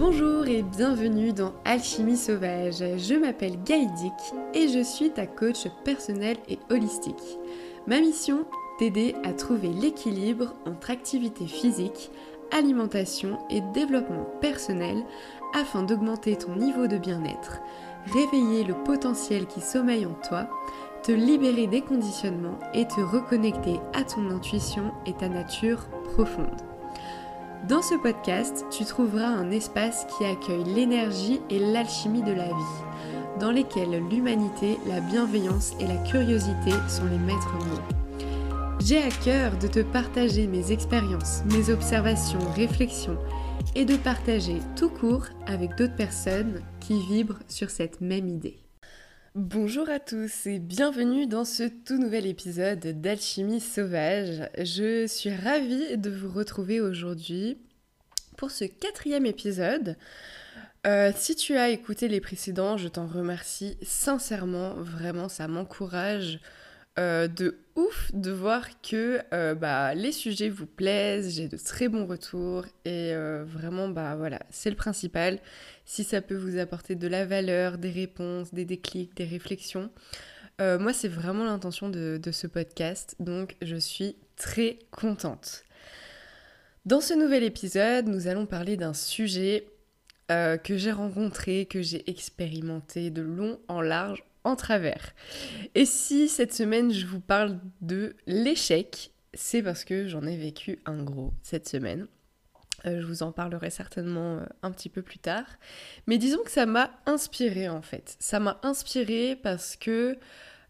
Bonjour et bienvenue dans Alchimie Sauvage. Je m'appelle Gaïdic et je suis ta coach personnelle et holistique. Ma mission T'aider à trouver l'équilibre entre activité physique, alimentation et développement personnel afin d'augmenter ton niveau de bien-être, réveiller le potentiel qui sommeille en toi, te libérer des conditionnements et te reconnecter à ton intuition et ta nature profonde. Dans ce podcast, tu trouveras un espace qui accueille l'énergie et l'alchimie de la vie, dans lesquels l'humanité, la bienveillance et la curiosité sont les maîtres mots. J'ai à cœur de te partager mes expériences, mes observations, réflexions et de partager tout court avec d'autres personnes qui vibrent sur cette même idée. Bonjour à tous et bienvenue dans ce tout nouvel épisode d'Alchimie sauvage. Je suis ravie de vous retrouver aujourd'hui pour ce quatrième épisode. Euh, si tu as écouté les précédents, je t'en remercie sincèrement, vraiment ça m'encourage euh, de ouf de voir que euh, bah, les sujets vous plaisent, j'ai de très bons retours et vraiment bah voilà, c'est le principal. Si ça peut vous apporter de la valeur, des réponses, des déclics, des réflexions, moi c'est vraiment l'intention de ce podcast, donc je suis très contente. Dans ce nouvel épisode, nous allons parler d'un sujet que j'ai rencontré, que j'ai expérimenté de long en large en travers. Et si cette semaine je vous parle de l'échec, c'est parce que j'en ai vécu un gros cette semaine. Euh, je vous en parlerai certainement euh, un petit peu plus tard. Mais disons que ça m'a inspiré en fait. Ça m'a inspiré parce que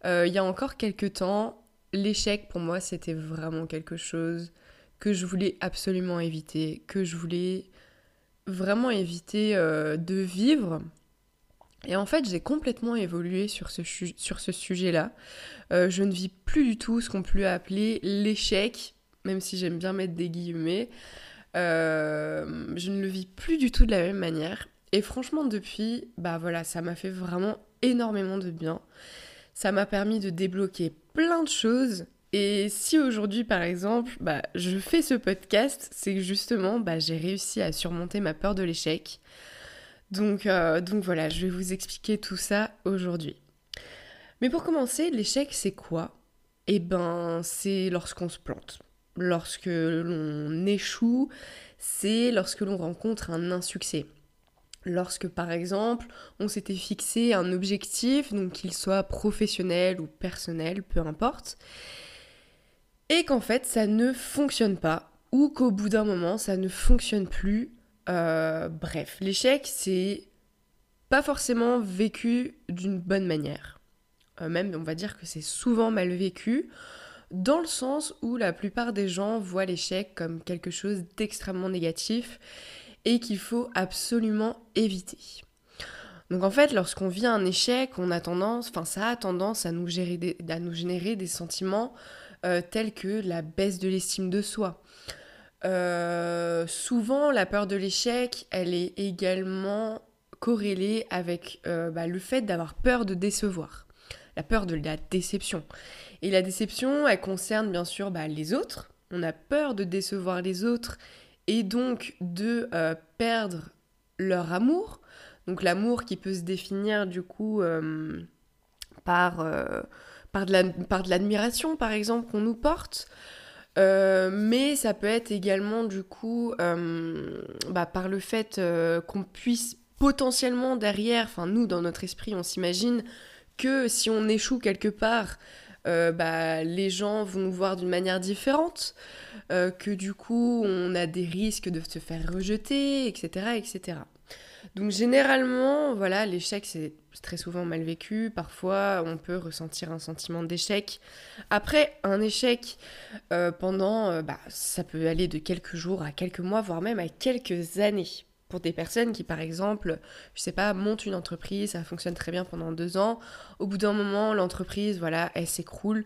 euh, il y a encore quelques temps, l'échec pour moi c'était vraiment quelque chose que je voulais absolument éviter, que je voulais vraiment éviter de vivre et en fait, j'ai complètement évolué sur ce, sur ce sujet-là. Euh, je ne vis plus du tout ce qu'on peut appeler l'échec, même si j'aime bien mettre des guillemets. Euh, je ne le vis plus du tout de la même manière. Et franchement, depuis, bah voilà, ça m'a fait vraiment énormément de bien. Ça m'a permis de débloquer plein de choses. Et si aujourd'hui, par exemple, bah, je fais ce podcast, c'est que justement, bah, j'ai réussi à surmonter ma peur de l'échec. Donc, euh, donc voilà, je vais vous expliquer tout ça aujourd'hui. Mais pour commencer, l'échec, c'est quoi? Eh ben, c'est lorsqu'on se plante. Lorsque l'on échoue, c'est lorsque l'on rencontre un insuccès. Lorsque, par exemple, on s'était fixé un objectif, donc qu'il soit professionnel ou personnel, peu importe, et qu'en fait, ça ne fonctionne pas, ou qu'au bout d'un moment, ça ne fonctionne plus euh, bref, l'échec, c'est pas forcément vécu d'une bonne manière. Euh, même, on va dire que c'est souvent mal vécu, dans le sens où la plupart des gens voient l'échec comme quelque chose d'extrêmement négatif et qu'il faut absolument éviter. Donc en fait, lorsqu'on vit un échec, on a tendance, enfin ça a tendance à nous, générer des sentiments euh, tels que la baisse de l'estime de soi, euh, souvent, la peur de l'échec, elle est également corrélée avec euh, bah, le fait d'avoir peur de décevoir, la peur de la déception. Et la déception, elle concerne bien sûr bah, les autres. On a peur de décevoir les autres et donc de euh, perdre leur amour. Donc l'amour qui peut se définir du coup par, par de l'admiration par exemple qu'on nous porte. Euh, mais ça peut être également du coup euh, bah, par le fait euh, qu'on puisse potentiellement derrière, nous dans notre esprit on s'imagine que si on échoue quelque part, bah, les gens vont nous voir d'une manière différente, que du coup on a des risques de se faire rejeter, etc. etc. Donc généralement, voilà, l'échec c'est très souvent mal vécu. Parfois, on peut ressentir un sentiment d'échec. Après, un échec euh, pendant, euh, bah, ça peut aller de quelques jours à quelques mois, voire même à quelques années. Pour des personnes qui, par exemple, je sais pas, montent une entreprise, ça fonctionne très bien pendant deux ans. Au bout d'un moment, l'entreprise, voilà, elle s'écroule.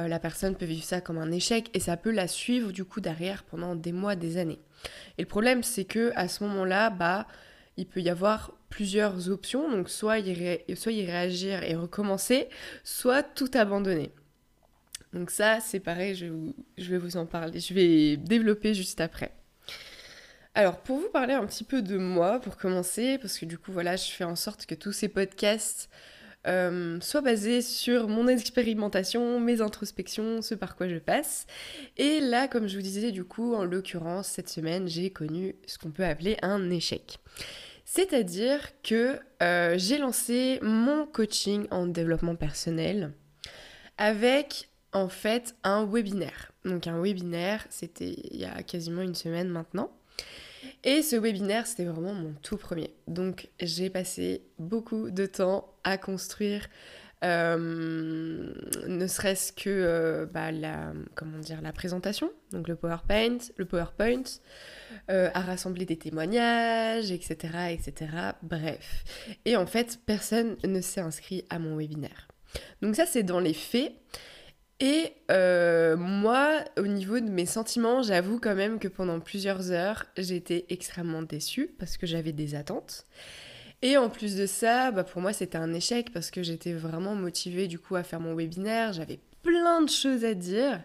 Euh, la personne peut vivre ça comme un échec et ça peut la suivre du coup derrière pendant des mois, des années. Et le problème, c'est que à ce moment-là, bah il peut y avoir plusieurs options, donc soit y, réagir et recommencer, soit tout abandonner. Donc ça, c'est pareil, je, je, vais vous en parler, je vais développer juste après. Alors, pour vous parler un petit peu de moi, pour commencer, parce que du coup, voilà, je fais en sorte que tous ces podcasts euh, soient basés sur mon expérimentation, mes introspections, ce par quoi je passe. Et là, comme je vous disais, du coup, en l'occurrence, cette semaine, j'ai connu ce qu'on peut appeler un échec. C'est-à-dire que euh, j'ai lancé mon coaching en développement personnel avec en fait un webinaire. Donc un webinaire, c'était il y a quasiment une semaine maintenant. Et ce webinaire, c'était vraiment mon tout premier. Donc j'ai passé beaucoup de temps à construire euh, ne serait-ce que euh, bah, la, comment dire, la présentation, donc le PowerPoint, le PowerPoint euh, à rassembler des témoignages, etc., etc. Bref. Et en fait, personne ne s'est inscrit à mon webinaire. Donc ça, c'est dans les faits. Et moi, au niveau de mes sentiments, j'avoue quand même que pendant plusieurs heures, j'étais extrêmement déçue parce que j'avais des attentes. Et en plus de ça, bah pour moi c'était un échec parce que j'étais vraiment motivée du coup à faire mon webinaire, j'avais plein de choses à dire.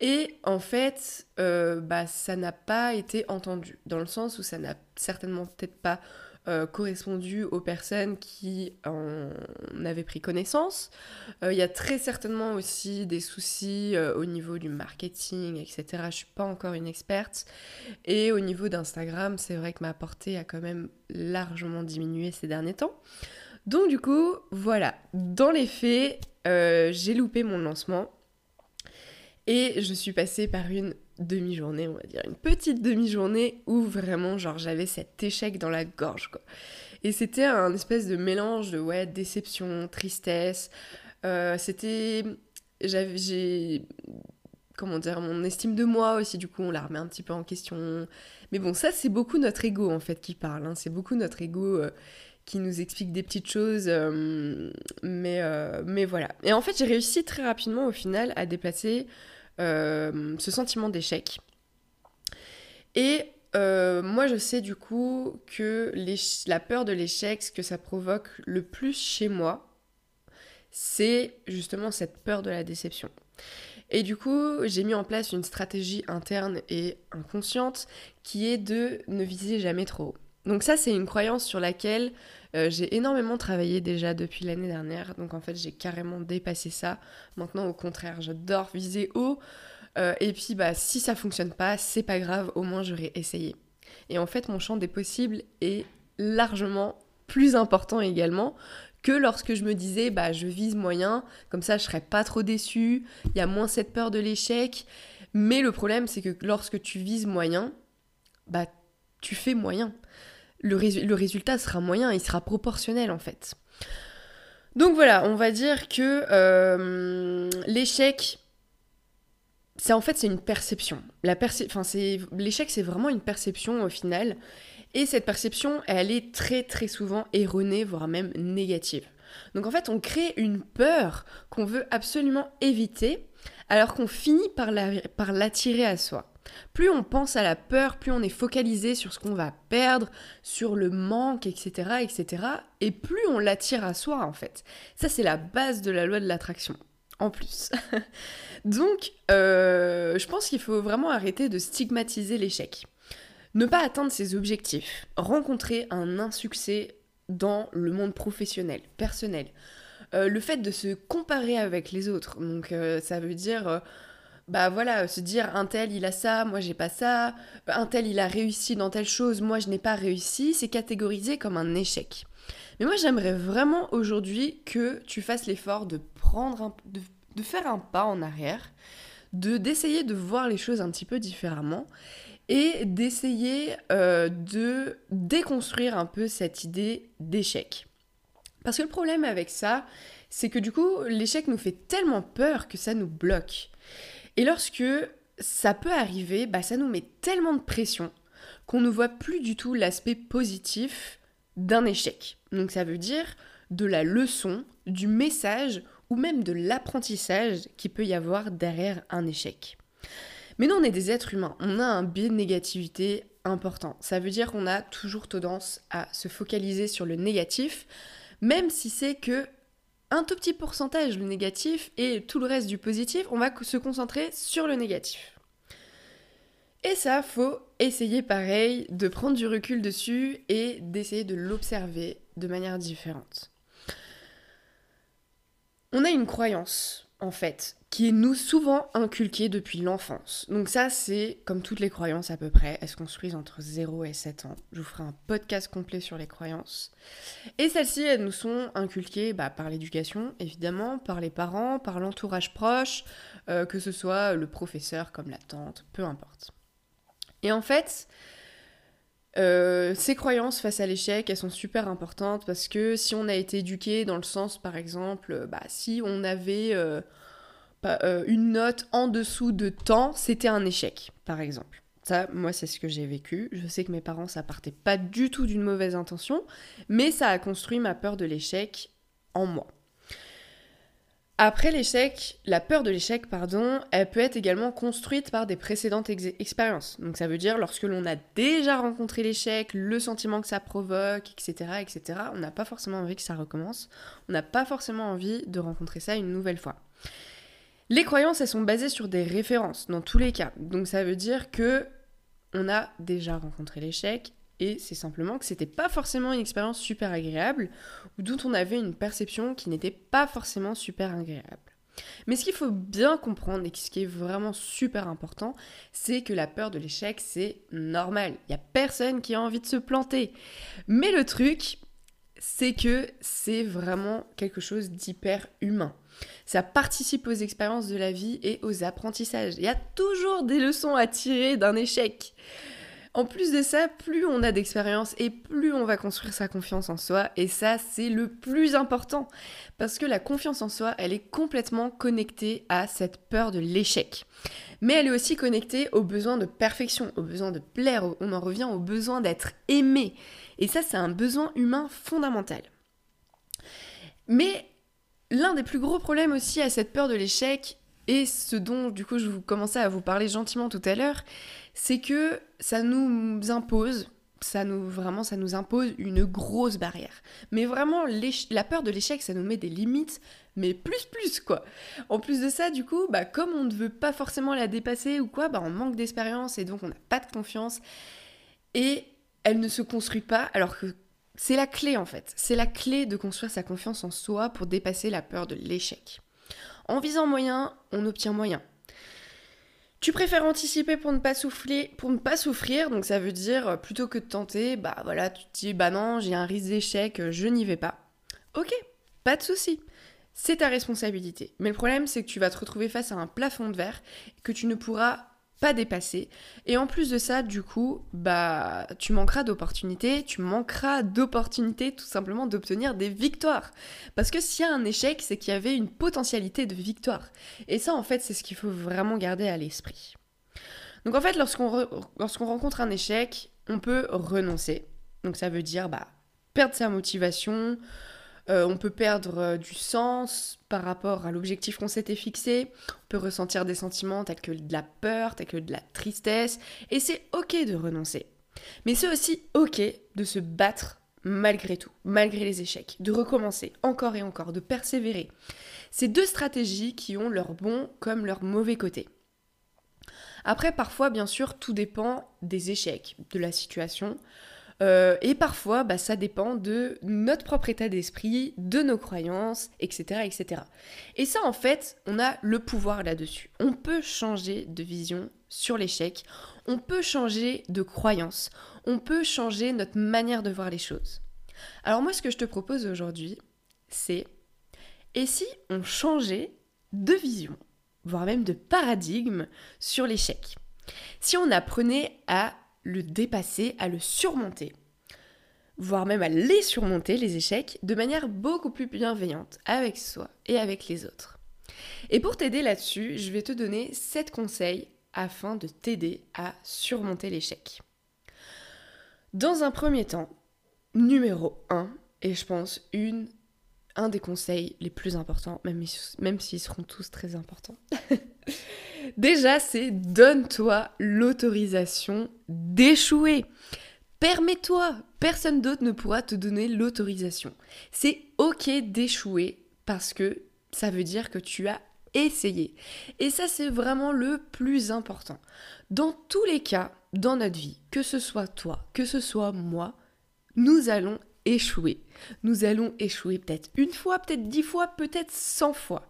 Et en fait, euh, bah, ça n'a pas été entendu, dans le sens où ça n'a certainement peut-être pas euh, correspondu aux personnes qui en avaient pris connaissance. Euh, il y a très certainement aussi des soucis euh, au niveau du marketing, etc. Je ne suis pas encore une experte. Et au niveau d'Instagram, c'est vrai que ma portée a quand même largement diminué ces derniers temps. Donc du coup, voilà, dans les faits, j'ai loupé mon lancement. Et je suis passée par une demi-journée, on va dire, une petite demi-journée où vraiment, genre, j'avais cet échec dans la gorge, quoi. Et c'était un espèce de mélange de, ouais, déception, tristesse. Euh, c'était. J'avais. J'ai. Comment dire, mon estime de moi aussi, du coup, on la remet un petit peu en question. Mais bon, ça, c'est beaucoup notre ego, en fait, qui parle. Hein. C'est beaucoup notre ego. Euh, qui nous explique des petites choses, euh, mais, mais voilà. Et en fait, j'ai réussi très rapidement au final à déplacer ce sentiment d'échec. Et euh, moi, je sais du coup que la peur de l'échec, ce que ça provoque le plus chez moi, c'est justement cette peur de la déception. Et du coup, j'ai mis en place une stratégie interne et inconsciente qui est de ne viser jamais trop haut. Donc ça, c'est une croyance sur laquelle euh, j'ai énormément travaillé déjà depuis l'année dernière. Donc en fait, j'ai carrément dépassé ça. Maintenant, au contraire, j'adore viser haut. Euh, et puis, bah, si ça fonctionne pas, c'est pas grave, au moins j'aurais essayé. Et en fait, mon champ des possibles est largement plus important également que lorsque je me disais bah je vise moyen, comme ça je serais pas trop déçue, il y a moins cette peur de l'échec. Mais le problème c'est que lorsque tu vises moyen, bah tu fais moyen le, résultat sera moyen, il sera proportionnel en fait. Donc voilà, on va dire que euh, l'échec, c'est en fait c'est une perception. La l'échec c'est vraiment une perception au final. Et cette perception, elle est très très souvent erronée, voire même négative. Donc en fait, on crée une peur qu'on veut absolument éviter, alors qu'on finit par l'attirer à soi. Plus on pense à la peur, plus on est focalisé sur ce qu'on va perdre, sur le manque, etc., etc., et plus on l'attire à soi, en fait. Ça, c'est la base de la loi de l'attraction, en plus. Donc, euh, je pense qu'il faut vraiment arrêter de stigmatiser l'échec. Ne pas atteindre ses objectifs, rencontrer un insuccès dans le monde professionnel, personnel. Euh, le fait de se comparer avec les autres, donc euh, ça veut dire bah voilà, se dire un tel il a ça, moi j'ai pas ça, un tel il a réussi dans telle chose, moi je n'ai pas réussi, c'est catégorisé comme un échec. Mais moi j'aimerais vraiment aujourd'hui que tu fasses l'effort de prendre un, de, faire un pas en arrière, de d'essayer de voir les choses un petit peu différemment et d'essayer euh, de déconstruire un peu cette idée d'échec. Parce que le problème avec ça, c'est que du coup, l'échec nous fait tellement peur que ça nous bloque. Et lorsque ça peut arriver, bah, ça nous met tellement de pression qu'on ne voit plus du tout l'aspect positif d'un échec. Donc ça veut dire de la leçon, du message ou même de l'apprentissage qui peut y avoir derrière un échec. Mais nous, on est des êtres humains, on a un biais de négativité important. Ça veut dire qu'on a toujours tendance à se focaliser sur le négatif, même si c'est que un tout petit pourcentage le négatif et tout le reste du positif, on va se concentrer sur le négatif. Et ça, faut essayer pareil de prendre du recul dessus et d'essayer de l'observer de manière différente. On a une croyance, en fait, qui est nous souvent inculquée depuis l'enfance. Donc ça, c'est comme toutes les croyances à peu près, elles se construisent entre 0 et 7 ans. Je vous ferai un podcast complet sur les croyances. Et celles-ci, elles nous sont inculquées bah, par l'éducation, évidemment, par les parents, par l'entourage proche, euh, que ce soit le professeur comme la tante, peu importe. Et en fait, euh, ces croyances face à l'échec, elles sont super importantes parce que si on a été éduqué dans le sens, par exemple, bah, si on avait euh, euh, une note en dessous de temps, c'était un échec, par exemple. Ça, moi, c'est ce que j'ai vécu. Je sais que mes parents, ça partait pas du tout d'une mauvaise intention, mais ça a construit ma peur de l'échec en moi. Après l'échec, la peur de l'échec, pardon, elle peut être également construite par des précédentes expériences. Donc ça veut dire lorsque l'on a déjà rencontré l'échec, le sentiment que ça provoque, etc., etc., on n'a pas forcément envie que ça recommence. On n'a pas forcément envie de rencontrer ça une nouvelle fois. Les croyances, elles sont basées sur des références dans tous les cas. Donc ça veut dire que on a déjà rencontré l'échec et c'est simplement que c'était pas forcément une expérience super agréable ou dont on avait une perception qui n'était pas forcément super agréable. Mais ce qu'il faut bien comprendre et ce qui est vraiment super important, c'est que la peur de l'échec, c'est normal. Il n'y a personne qui a envie de se planter. Mais le truc, c'est que c'est vraiment quelque chose d'hyper humain. Ça participe aux expériences de la vie et aux apprentissages. Il y a toujours des leçons à tirer d'un échec. En plus de ça, plus on a d'expérience et plus on va construire sa confiance en soi. Et ça, c'est le plus important. Parce que la confiance en soi, elle est complètement connectée à cette peur de l'échec. Mais elle est aussi connectée au besoin de perfection, au besoin de plaire. On en revient au besoin d'être aimé. Et ça, c'est un besoin humain fondamental. Mais l'un des plus gros problèmes aussi à cette peur de l'échec, et ce dont du coup je vous commençais à vous parler gentiment tout à l'heure, c'est que ça nous impose, ça nous vraiment ça nous impose une grosse barrière. Mais vraiment la peur de l'échec, ça nous met des limites, mais plus plus quoi. En plus de ça, du coup, bah comme on ne veut pas forcément la dépasser ou quoi, bah on manque d'expérience et donc on n'a pas de confiance et elle ne se construit pas alors que c'est la clé en fait. C'est la clé de construire sa confiance en soi pour dépasser la peur de l'échec. En visant moyen, on obtient moyen. Tu préfères anticiper pour ne pas souffler, pour ne pas souffrir, donc ça veut dire euh, plutôt que de tenter, bah voilà, tu te dis bah non, j'ai un risque d'échec, euh, je n'y vais pas. Ok, pas de souci. C'est ta responsabilité. Mais le problème, c'est que tu vas te retrouver face à un plafond de verre que tu ne pourras pas dépasser. Et en plus de ça, du coup, bah, tu manqueras d'opportunités, tu manqueras d'opportunités tout simplement d'obtenir des victoires. Parce que s'il y a un échec, c'est qu'il y avait une potentialité de victoire. Et ça, en fait, c'est ce qu'il faut vraiment garder à l'esprit. Donc en fait, lorsqu'on rencontre un échec, on peut renoncer. Donc ça veut dire bah, perdre sa motivation, euh, on peut perdre euh, du sens par rapport à l'objectif qu'on s'était fixé. On peut ressentir des sentiments tels que de la peur, tels que de la tristesse. Et c'est ok de renoncer. Mais c'est aussi ok de se battre malgré tout, malgré les échecs, de recommencer encore et encore, de persévérer. C'est deux stratégies qui ont leur bon comme leur mauvais côté. Après, parfois, bien sûr, tout dépend des échecs, de la situation. Euh, et parfois, bah, ça dépend de notre propre état d'esprit, de nos croyances, etc., etc. Et ça, en fait, on a le pouvoir là-dessus. On peut changer de vision sur l'échec, on peut changer de croyance, on peut changer notre manière de voir les choses. Alors moi, ce que je te propose aujourd'hui, c'est et si on changeait de vision, voire même de paradigme sur l'échec? Si on apprenait à le dépasser, à le surmonter, voire même à les surmonter, les échecs, de manière beaucoup plus bienveillante avec soi et avec les autres. Et pour t'aider là-dessus, je vais te donner 7 conseils afin de t'aider à surmonter l'échec. Dans un premier temps, numéro 1, et je pense une, un des conseils les plus importants, même, même s'ils seront tous très importants, Déjà, c'est donne-toi l'autorisation d'échouer. Permets-toi, personne d'autre ne pourra te donner l'autorisation. C'est ok d'échouer parce que ça veut dire que tu as essayer. Et ça, c'est vraiment le plus important. Dans tous les cas, dans notre vie, que ce soit toi, que ce soit moi, nous allons échouer. Nous allons échouer peut-être une fois, peut-être dix fois, peut-être cent fois.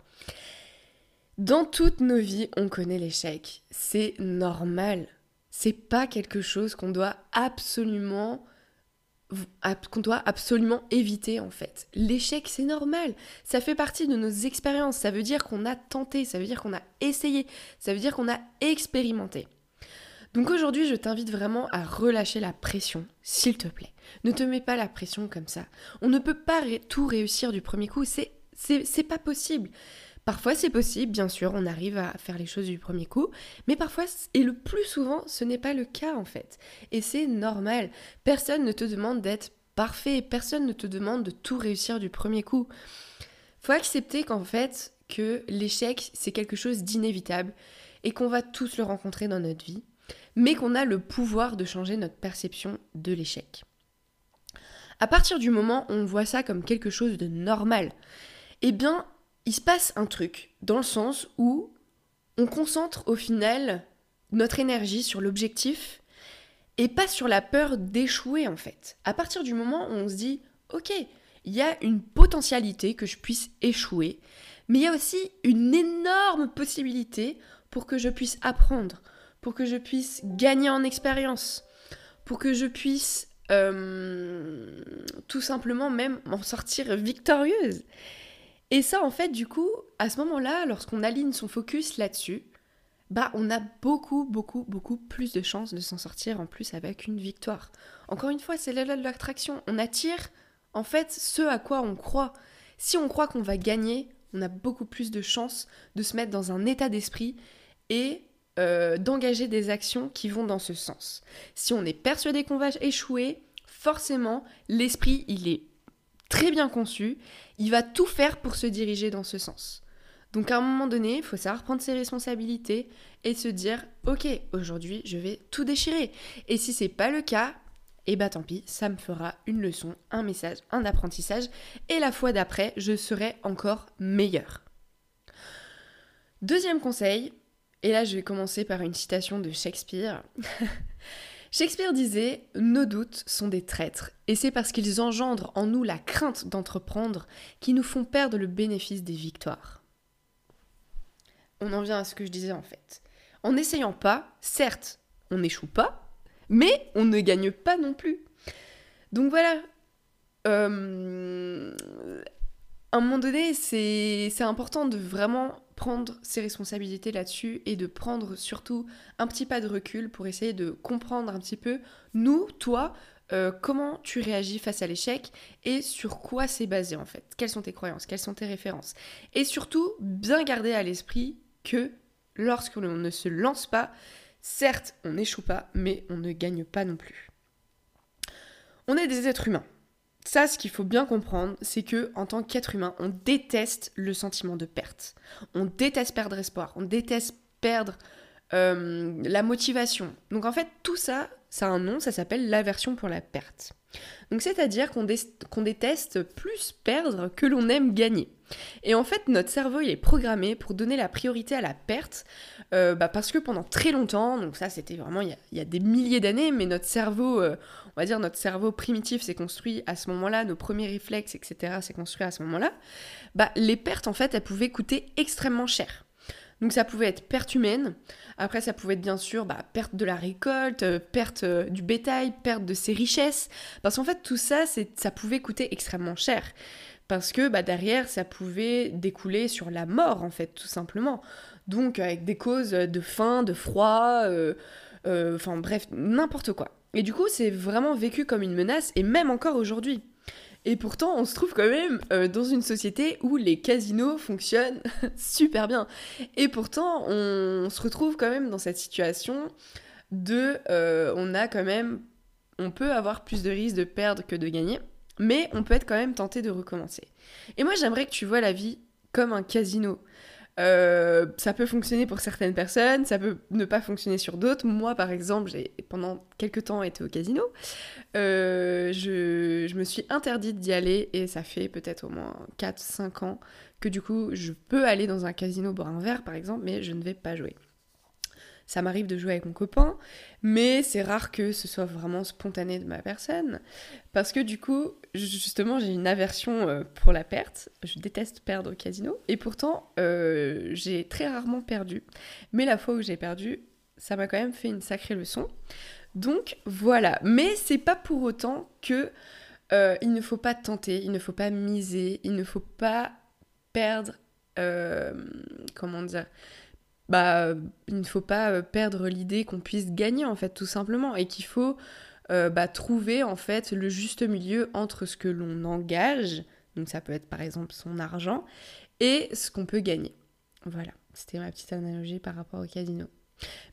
Dans toutes nos vies, on connaît l'échec. C'est normal. C'est pas quelque chose qu'on doit absolument qu'on doit absolument éviter en fait. L'échec, c'est normal. Ça fait partie de nos expériences. Ça veut dire qu'on a tenté, ça veut dire qu'on a essayé, ça veut dire qu'on a expérimenté. Donc aujourd'hui, je t'invite vraiment à relâcher la pression, s'il te plaît. Ne te mets pas la pression comme ça. On ne peut pas tout réussir du premier coup, c'est c'est pas possible. Parfois c'est possible, bien sûr, on arrive à faire les choses du premier coup, mais parfois, et le plus souvent, ce n'est pas le cas en fait. Et c'est normal. Personne ne te demande d'être parfait, personne ne te demande de tout réussir du premier coup. Faut accepter qu'en fait, que l'échec, c'est quelque chose d'inévitable et qu'on va tous le rencontrer dans notre vie mais qu'on a le pouvoir de changer notre perception de l'échec. À partir du moment où on voit ça comme quelque chose de normal, eh bien, il se passe un truc, dans le sens où on concentre au final notre énergie sur l'objectif et pas sur la peur d'échouer en fait. À partir du moment où on se dit, ok, il y a une potentialité que je puisse échouer, mais il y a aussi une énorme possibilité pour que je puisse apprendre, pour que je puisse gagner en expérience, pour que je puisse euh, tout simplement même m'en sortir victorieuse. Et ça, en fait, du coup, à ce moment-là, lorsqu'on aligne son focus là-dessus, bah, on a beaucoup, beaucoup, beaucoup plus de chances de s'en sortir en plus avec une victoire. Encore une fois, c'est la loi de l'attraction. On attire, en fait, ce à quoi on croit. Si on croit qu'on va gagner, on a beaucoup plus de chances de se mettre dans un état d'esprit et euh, d'engager des actions qui vont dans ce sens. Si on est persuadé qu'on va échouer, forcément, l'esprit, il est très bien conçu, il va tout faire pour se diriger dans ce sens. Donc à un moment donné, il faut savoir prendre ses responsabilités et se dire OK, aujourd'hui, je vais tout déchirer. Et si c'est pas le cas, eh bah tant pis, ça me fera une leçon, un message, un apprentissage et la fois d'après, je serai encore meilleur. Deuxième conseil, et là, je vais commencer par une citation de Shakespeare. Shakespeare disait Nos doutes sont des traîtres, et c'est parce qu'ils engendrent en nous la crainte d'entreprendre qui nous font perdre le bénéfice des victoires. On en vient à ce que je disais en fait. En n'essayant pas, certes, on n'échoue pas, mais on ne gagne pas non plus. Donc voilà. Euh, à un moment donné, c'est important de vraiment ses responsabilités là-dessus et de prendre surtout un petit pas de recul pour essayer de comprendre un petit peu, nous, toi, euh, comment tu réagis face à l'échec et sur quoi c'est basé en fait. Quelles sont tes croyances, quelles sont tes références? Et surtout, bien garder à l'esprit que lorsqu'on ne se lance pas, certes, on n'échoue pas, mais on ne gagne pas non plus. On est des êtres humains. Ça, ce qu'il faut bien comprendre, c'est que en tant qu'être humain, on déteste le sentiment de perte. On déteste perdre espoir. On déteste perdre euh, la motivation. Donc en fait, tout ça, ça a un nom, ça s'appelle l'aversion pour la perte. Donc c'est-à-dire qu'on déteste plus perdre que l'on aime gagner. Et en fait, notre cerveau, il est programmé pour donner la priorité à la perte, euh, bah, parce que pendant très longtemps, donc ça c'était vraiment il y, a, des milliers d'années, mais notre cerveau, euh, dire notre cerveau primitif s'est construit à ce moment-là, nos premiers réflexes, etc. s'est construit à ce moment-là, bah, les pertes en fait, elles pouvaient coûter extrêmement cher. Donc ça pouvait être perte humaine, après ça pouvait être bien sûr bah, perte de la récolte, euh, perte du bétail, perte de ses richesses, parce qu'en fait tout ça, ça pouvait coûter extrêmement cher parce que bah, derrière ça pouvait découler sur la mort en fait tout simplement. Donc avec des causes de faim, de froid, euh, euh, enfin bref, n'importe quoi. Et du coup c'est vraiment vécu comme une menace et même encore aujourd'hui. Et pourtant on se trouve quand même euh, dans une société où les casinos fonctionnent super bien. Et pourtant on se retrouve quand même dans cette situation de on a quand même on peut avoir plus de risques de perdre que de gagner. Mais on peut être quand même tenté de recommencer. Et moi, j'aimerais que tu vois la vie comme un casino. Euh, ça peut fonctionner pour certaines personnes, ça peut ne pas fonctionner sur d'autres. Moi, par exemple, j'ai pendant quelques temps été au casino. Euh, je, je, me suis interdite d'y aller et ça fait peut-être au moins 4-5 ans que du coup, je peux aller dans un casino boire un verre, par exemple, mais je ne vais pas jouer. Ça m'arrive de jouer avec mon copain, mais c'est rare que ce soit vraiment spontané de ma personne. Parce que du coup, justement, j'ai une aversion euh, pour la perte. Je déteste perdre au casino. Et pourtant, euh, j'ai très rarement perdu. Mais la fois où j'ai perdu, ça m'a quand même fait une sacrée leçon. Donc voilà. Mais c'est pas pour autant que euh, il ne faut pas tenter, il ne faut pas miser, il ne faut pas perdre. comment dire bah, il ne faut pas euh, perdre l'idée qu'on puisse gagner en fait tout simplement et qu'il faut euh, bah, trouver en fait le juste milieu entre ce que l'on engage, donc ça peut être par exemple son argent, et ce qu'on peut gagner. Voilà, c'était ma petite analogie par rapport au casino.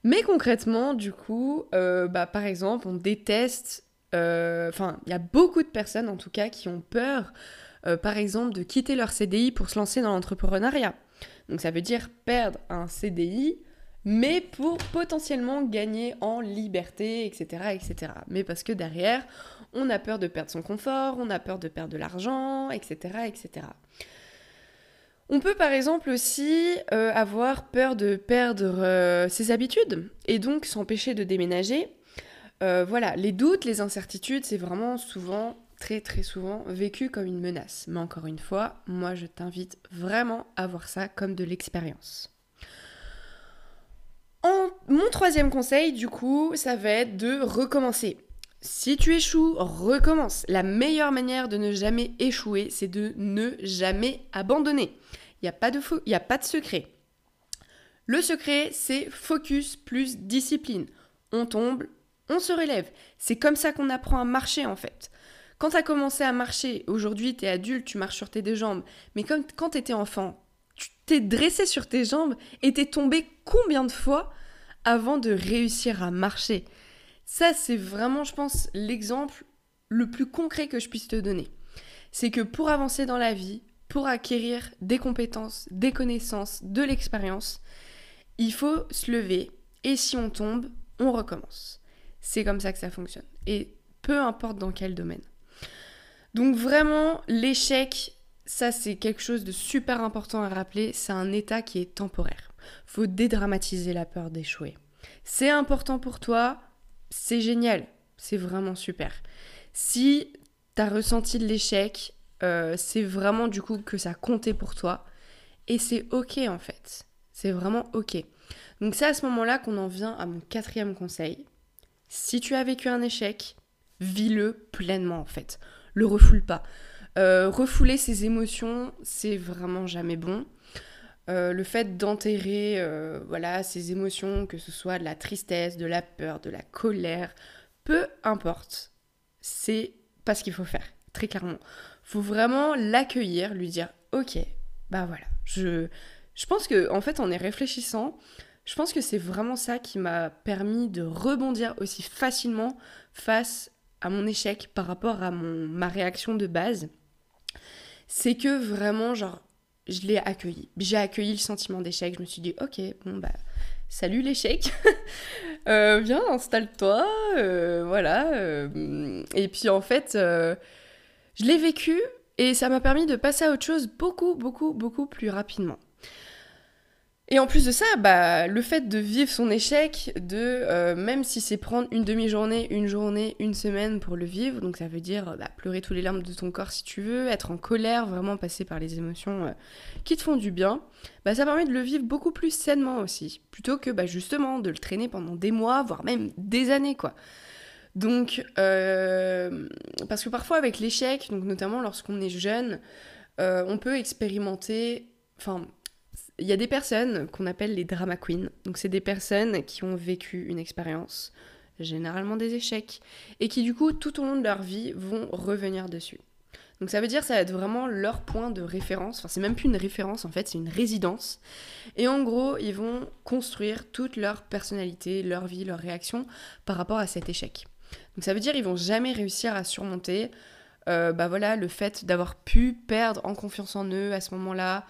Mais concrètement, du coup, euh, bah, par exemple, on déteste, enfin, il y a beaucoup de personnes en tout cas qui ont peur, par exemple, de quitter leur CDI pour se lancer dans l'entrepreneuriat. Donc ça veut dire perdre un CDI, mais pour potentiellement gagner en liberté, etc., etc. Mais parce que derrière, on a peur de perdre son confort, on a peur de perdre de l'argent, etc., etc. On peut par exemple aussi euh, avoir peur de perdre euh, ses habitudes et donc s'empêcher de déménager. Euh, voilà, les doutes, les incertitudes, c'est vraiment souvent très souvent vécu comme une menace. Mais encore une fois, moi je t'invite vraiment à voir ça comme de l'expérience. En... Mon troisième conseil, du coup, ça va être de recommencer. Si tu échoues, recommence. La meilleure manière de ne jamais échouer, c'est de ne jamais abandonner. Il n'y a, a pas de secret. Le secret, c'est focus plus discipline. On tombe, on se relève. C'est comme ça qu'on apprend à marcher en fait. Quand tu as commencé à marcher, aujourd'hui tu es adulte, tu marches sur tes deux jambes, mais quand tu étais enfant, tu t'es dressé sur tes jambes et t'es tombé combien de fois avant de réussir à marcher? Ça, c'est vraiment, je pense, l'exemple le plus concret que je puisse te donner. C'est que pour avancer dans la vie, pour acquérir des compétences, des connaissances, de l'expérience, il faut se lever et si on tombe, on recommence. C'est comme ça que ça fonctionne. Et peu importe dans quel domaine. Donc vraiment, l'échec, ça c'est quelque chose de super important à rappeler, c'est un état qui est temporaire. Faut dédramatiser la peur d'échouer. C'est important pour toi, c'est génial, c'est vraiment super. Si t'as ressenti de l'échec, euh, c'est vraiment du coup que ça comptait pour toi. Et c'est ok en fait. C'est vraiment ok. Donc c'est à ce moment-là qu'on en vient à mon quatrième conseil. Si tu as vécu un échec, vis-le pleinement en fait le refoule pas. Euh, refouler ses émotions, c'est vraiment jamais bon. Euh, le fait d'enterrer euh, voilà ses émotions, que ce soit de la tristesse, de la peur, de la colère, peu importe, c'est pas ce qu'il faut faire, très clairement. Faut vraiment l'accueillir, lui dire ok, bah voilà, je, je pense que en fait en y réfléchissant, je pense que c'est vraiment ça qui m'a permis de rebondir aussi facilement face à mon échec par rapport à mon, ma réaction de base, c'est que vraiment, genre, je l'ai accueilli. J'ai accueilli le sentiment d'échec. Je me suis dit, ok, bon, bah, salut l'échec. euh, viens, installe-toi. Euh, voilà. Euh, et puis, en fait, je l'ai vécu et ça m'a permis de passer à autre chose beaucoup, beaucoup, beaucoup plus rapidement. Et en plus de ça, bah, le fait de vivre son échec, de euh, même si c'est prendre une demi-journée, une journée, une semaine pour le vivre, donc ça veut dire bah, pleurer tous les larmes de ton corps si tu veux, être en colère, vraiment passer par les émotions euh, qui te font du bien, bah, ça permet de le vivre beaucoup plus sainement aussi, plutôt que bah, justement de le traîner pendant des mois, voire même des années quoi. Donc, euh, parce que parfois avec l'échec, donc notamment lorsqu'on est jeune, on peut expérimenter, enfin il y a des personnes qu'on appelle les drama queens. Donc c'est des personnes qui ont vécu une expérience, généralement des échecs, et qui du coup tout au long de leur vie vont revenir dessus. Donc ça veut dire ça va être vraiment leur point de référence. Enfin c'est même plus une référence en fait, c'est une résidence. Et en gros ils vont construire toute leur personnalité, leur vie, leur réaction par rapport à cet échec. Donc ça veut dire ils vont jamais réussir à surmonter, euh, bah le fait d'avoir pu perdre en confiance en eux à ce moment-là,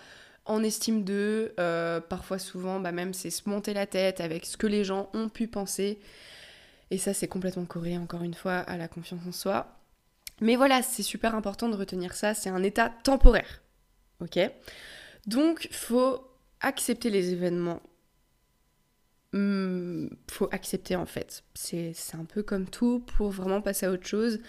en estime d'eux, euh, parfois souvent bah même c'est se monter la tête avec ce que les gens ont pu penser. Et ça c'est complètement corrélé encore une fois à la confiance en soi. Mais voilà, c'est super important de retenir ça, c'est un état temporaire. Ok? Donc faut accepter les événements. Hmm, faut accepter en fait. C'est un peu comme tout pour vraiment passer à autre chose.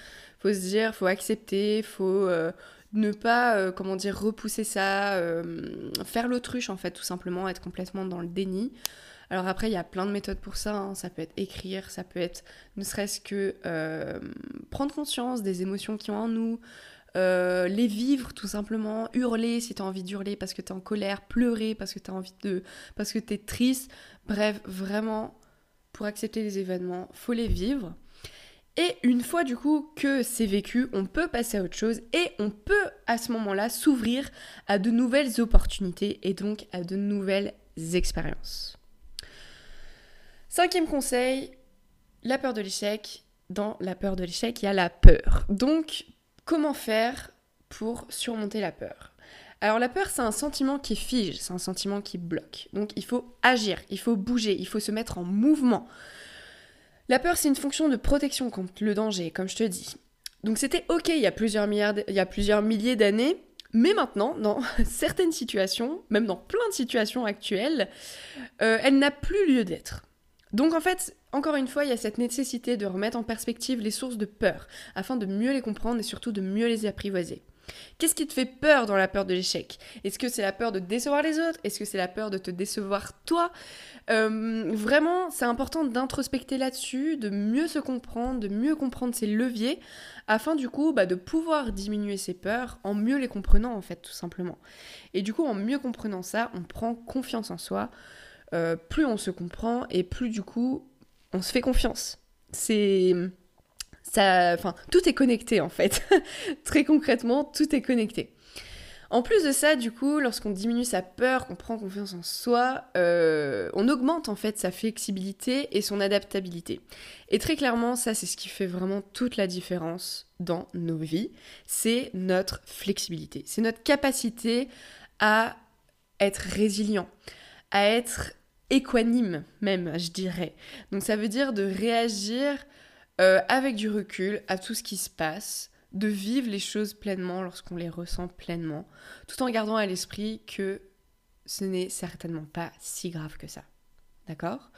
Faut se dire, faut accepter, faut euh, ne pas, euh, comment dire, repousser ça, euh, faire l'autruche en fait, tout simplement, être complètement dans le déni. Alors après, il y a plein de méthodes pour ça. Hein. Ça peut être écrire, ça peut être ne serait-ce que euh, prendre conscience des émotions qui ont en nous, les vivre tout simplement, hurler si tu as envie d'hurler parce que tu es en colère, pleurer parce que tu as envie de. parce que tu es triste. Bref, vraiment, pour accepter les événements, faut les vivre. Et une fois du coup que c'est vécu, on peut passer à autre chose et on peut à ce moment-là s'ouvrir à de nouvelles opportunités et donc à de nouvelles expériences. Cinquième conseil, la peur de l'échec. Dans la peur de l'échec, il y a la peur. Donc, comment faire pour surmonter la peur? Alors la peur, c'est un sentiment qui fige, c'est un sentiment qui bloque. Donc il faut agir, il faut bouger, il faut se mettre en mouvement. La peur, c'est une fonction de protection contre le danger, comme je te dis. Donc c'était ok il y a plusieurs, milliers d'années, mais maintenant, dans certaines situations, même dans plein de situations actuelles, euh, elle n'a plus lieu d'être. Donc en fait, encore une fois, il y a cette nécessité de remettre en perspective les sources de peur, afin de mieux les comprendre et surtout de mieux les apprivoiser. Qu'est-ce qui te fait peur dans la peur de l'échec? Est-ce que c'est la peur de décevoir les autres? Est-ce que c'est la peur de te décevoir toi? Euh, Vraiment, c'est important d'introspecter là-dessus, de mieux se comprendre, de mieux comprendre ses leviers, afin du coup bah, de pouvoir diminuer ses peurs en mieux les comprenant en fait, tout simplement. Et du coup, en mieux comprenant ça, on prend confiance en soi. Euh, plus on se comprend et plus du coup, on se fait confiance. C'est enfin, tout est connecté en fait. Très concrètement, tout est connecté. En plus de ça, du coup, lorsqu'on diminue sa peur, qu'on prend confiance en soi, euh, on augmente en fait sa flexibilité et son adaptabilité. Et très clairement, ça c'est ce qui fait vraiment toute la différence dans nos vies, c'est notre flexibilité, c'est notre capacité à être résilient, à être équanime même, je dirais. Donc ça veut dire de réagir euh, avec du recul à tout ce qui se passe, de vivre les choses pleinement lorsqu'on les ressent pleinement, tout en gardant à l'esprit que ce n'est certainement pas si grave que ça. D'accord?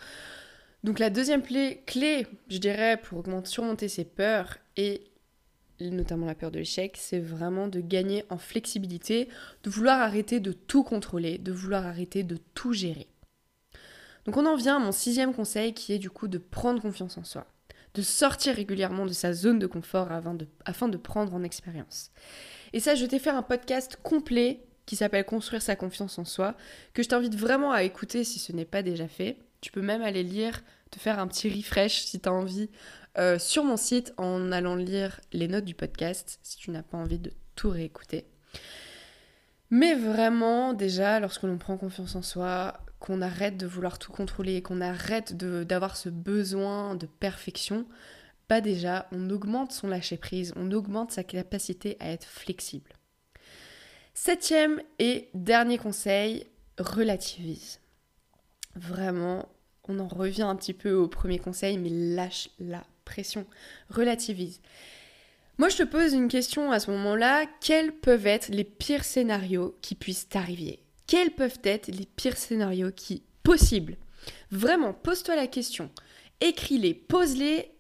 Donc la deuxième clé, je dirais, pour surmonter ses peurs et notamment la peur de l'échec, c'est vraiment de gagner en flexibilité, de vouloir arrêter de tout contrôler, de vouloir arrêter de tout gérer. Donc on en vient à mon sixième conseil qui est du coup de prendre confiance en soi de sortir régulièrement de sa zone de confort afin de, prendre en expérience. Et ça, je t'ai fait un podcast complet qui s'appelle Construire sa confiance en soi, que je t'invite vraiment à écouter si ce n'est pas déjà fait. Tu peux même aller lire, te faire un petit refresh si tu as envie euh, sur mon site en allant lire les notes du podcast si tu n'as pas envie de tout réécouter. Mais vraiment, déjà, lorsque l'on prend confiance en soi, qu'on arrête de vouloir tout contrôler, qu'on arrête d'avoir ce besoin de perfection, pas déjà, on augmente son lâcher-prise, on augmente sa capacité à être flexible. Septième et dernier conseil, relativise. Vraiment, on en revient un petit peu au premier conseil, mais lâche la pression, relativise. Moi, je te pose une question à ce moment-là. Quels peuvent être les pires scénarios qui puissent t'arriver? Quels peuvent être les pires scénarios qui possibles Vraiment, pose-toi la question. Écris-les, pose-les,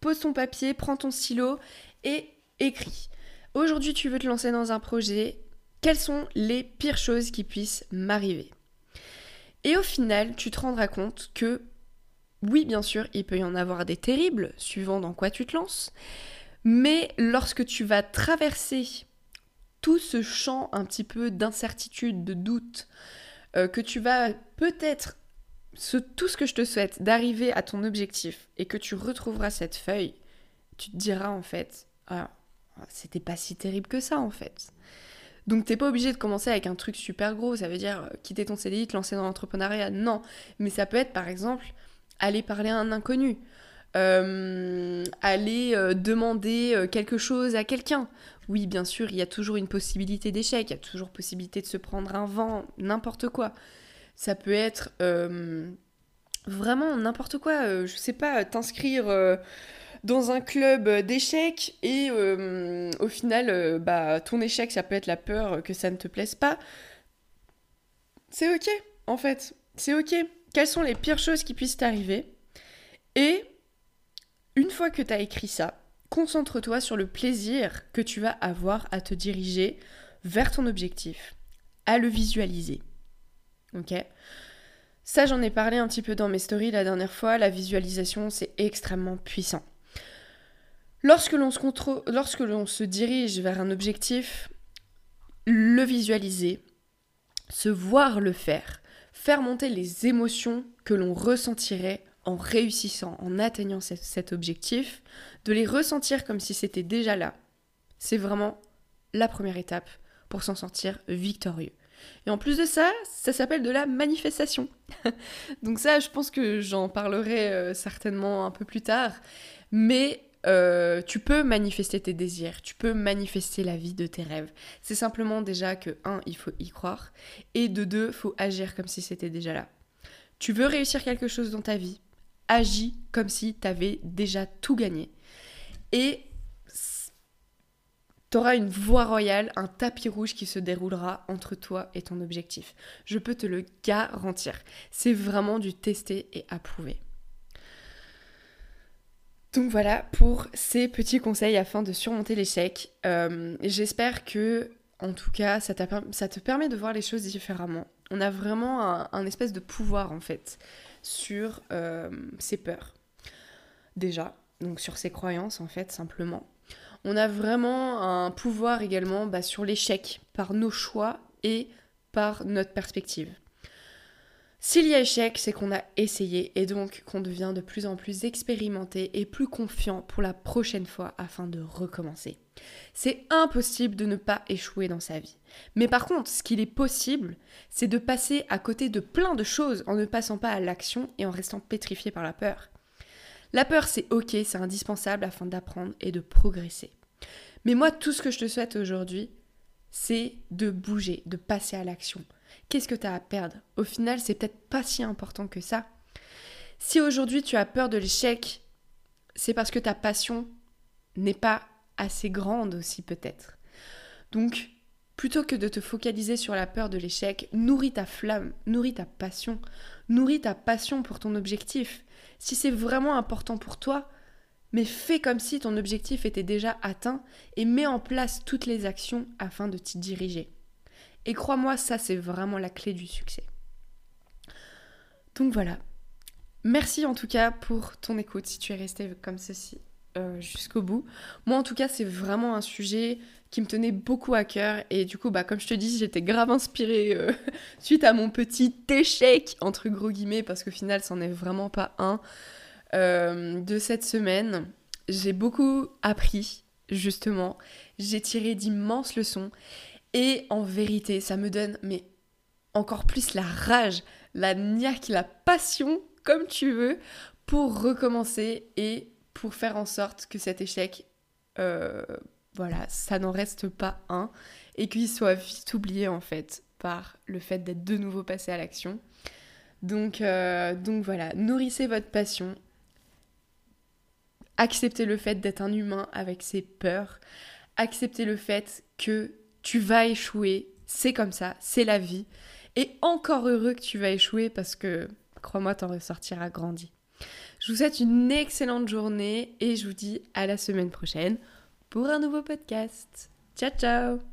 pose ton papier, prends ton stylo et écris. Aujourd'hui, tu veux te lancer dans un projet. Quelles sont les pires choses qui puissent m'arriver? Et au final, tu te rendras compte que, oui, bien sûr, il peut y en avoir des terribles, suivant dans quoi tu te lances. Mais lorsque tu vas traverser tout ce champ un petit peu d'incertitude, de doute, euh, que tu vas peut-être, tout ce que je te souhaite, d'arriver à ton objectif et que tu retrouveras cette feuille, tu te diras en fait, ah, c'était pas si terrible que ça en fait. Donc t'es pas obligé de commencer avec un truc super gros, ça veut dire euh, quitter ton CDI, te lancer dans l'entrepreneuriat, non. Mais ça peut être par exemple aller parler à un inconnu, euh, aller demander quelque chose à quelqu'un, Oui, bien sûr, il y a toujours une possibilité d'échec, il y a toujours possibilité de se prendre un vent, n'importe quoi. Ça peut être euh, vraiment n'importe quoi. Euh, je sais pas, t'inscrire euh, dans un club d'échecs et au final, bah, ton échec, ça peut être la peur que ça ne te plaise pas. C'est ok, en fait. C'est ok. Quelles sont les pires choses qui puissent t'arriver? Et une fois que tu as écrit ça, concentre-toi sur le plaisir que tu vas avoir à te diriger vers ton objectif, à le visualiser. Ok? Ça, j'en ai parlé un petit peu dans mes stories la dernière fois. La visualisation, c'est extrêmement puissant. Lorsque l'on se, lorsque l'on se dirige vers un objectif, le visualiser, se voir le faire, faire monter les émotions que l'on ressentirait en réussissant, en atteignant cet objectif, de les ressentir comme si c'était déjà là. C'est vraiment la première étape pour s'en sortir victorieux. Et en plus de ça, ça s'appelle de la manifestation. Donc ça, je pense que j'en parlerai euh, certainement un peu plus tard. Mais euh, tu peux manifester tes désirs, tu peux manifester la vie de tes rêves. C'est simplement déjà que, un, il faut y croire, et de deux, faut agir comme si c'était déjà là. Tu veux réussir quelque chose dans ta vie, agis comme si tu avais déjà tout gagné. Et tu auras une voie royale, un tapis rouge qui se déroulera entre toi et ton objectif. Je peux te le garantir. C'est vraiment du tester et approuver. Donc voilà pour ces petits conseils afin de surmonter l'échec. Euh, j'espère que, en tout cas, ça, ça, te permet de voir les choses différemment. On a vraiment un espèce de pouvoir en fait sur euh, ses peurs. Déjà, donc sur ses croyances en fait, simplement. On a vraiment un pouvoir également bah, sur l'échec par nos choix et par notre perspective. S'il y a échec, c'est qu'on a essayé et donc qu'on devient de plus en plus expérimenté et plus confiant pour la prochaine fois afin de recommencer. C'est impossible de ne pas échouer dans sa vie. Mais par contre, ce qu'il est possible, c'est de passer à côté de plein de choses en ne passant pas à l'action et en restant pétrifié par la peur. La peur, c'est ok, c'est indispensable afin d'apprendre et de progresser. Mais moi, tout ce que je te souhaite aujourd'hui, c'est de bouger, de passer à l'action. Qu'est-ce que tu as à perdre? Au final, c'est peut-être pas si important que ça. Si aujourd'hui tu as peur de l'échec, c'est parce que ta passion n'est pas assez grande aussi peut-être. Donc, plutôt que de te focaliser sur la peur de l'échec, nourris ta flamme, nourris ta passion, nourris ta passion pour ton objectif. Si c'est vraiment important pour toi, mais fais comme si ton objectif était déjà atteint et mets en place toutes les actions afin de t'y diriger. Et crois-moi, ça c'est vraiment la clé du succès. Donc voilà. Merci en tout cas pour ton écoute si tu es resté comme ceci euh, jusqu'au bout. Moi en tout cas c'est vraiment un sujet qui me tenait beaucoup à cœur et du coup bah comme je te dis j'étais grave inspirée euh, suite à mon petit échec entre gros guillemets parce qu'au final c'en est vraiment pas un euh, de cette semaine. J'ai beaucoup appris justement, j'ai tiré d'immenses leçons et en vérité, ça me donne mais encore plus la rage, la niaque, la passion, comme tu veux, pour recommencer et pour faire en sorte que cet échec, euh, voilà, ça n'en reste pas un et qu'il soit vite oublié en fait par le fait d'être de nouveau passé à l'action. Donc, euh, donc voilà, nourrissez votre passion, acceptez le fait d'être un humain avec ses peurs, acceptez le fait que tu vas échouer, c'est comme ça, c'est la vie. Et encore heureux que tu vas échouer parce que, crois-moi, t'en ressortiras grandi. Je vous souhaite une excellente journée et je vous dis à la semaine prochaine pour un nouveau podcast. Ciao ciao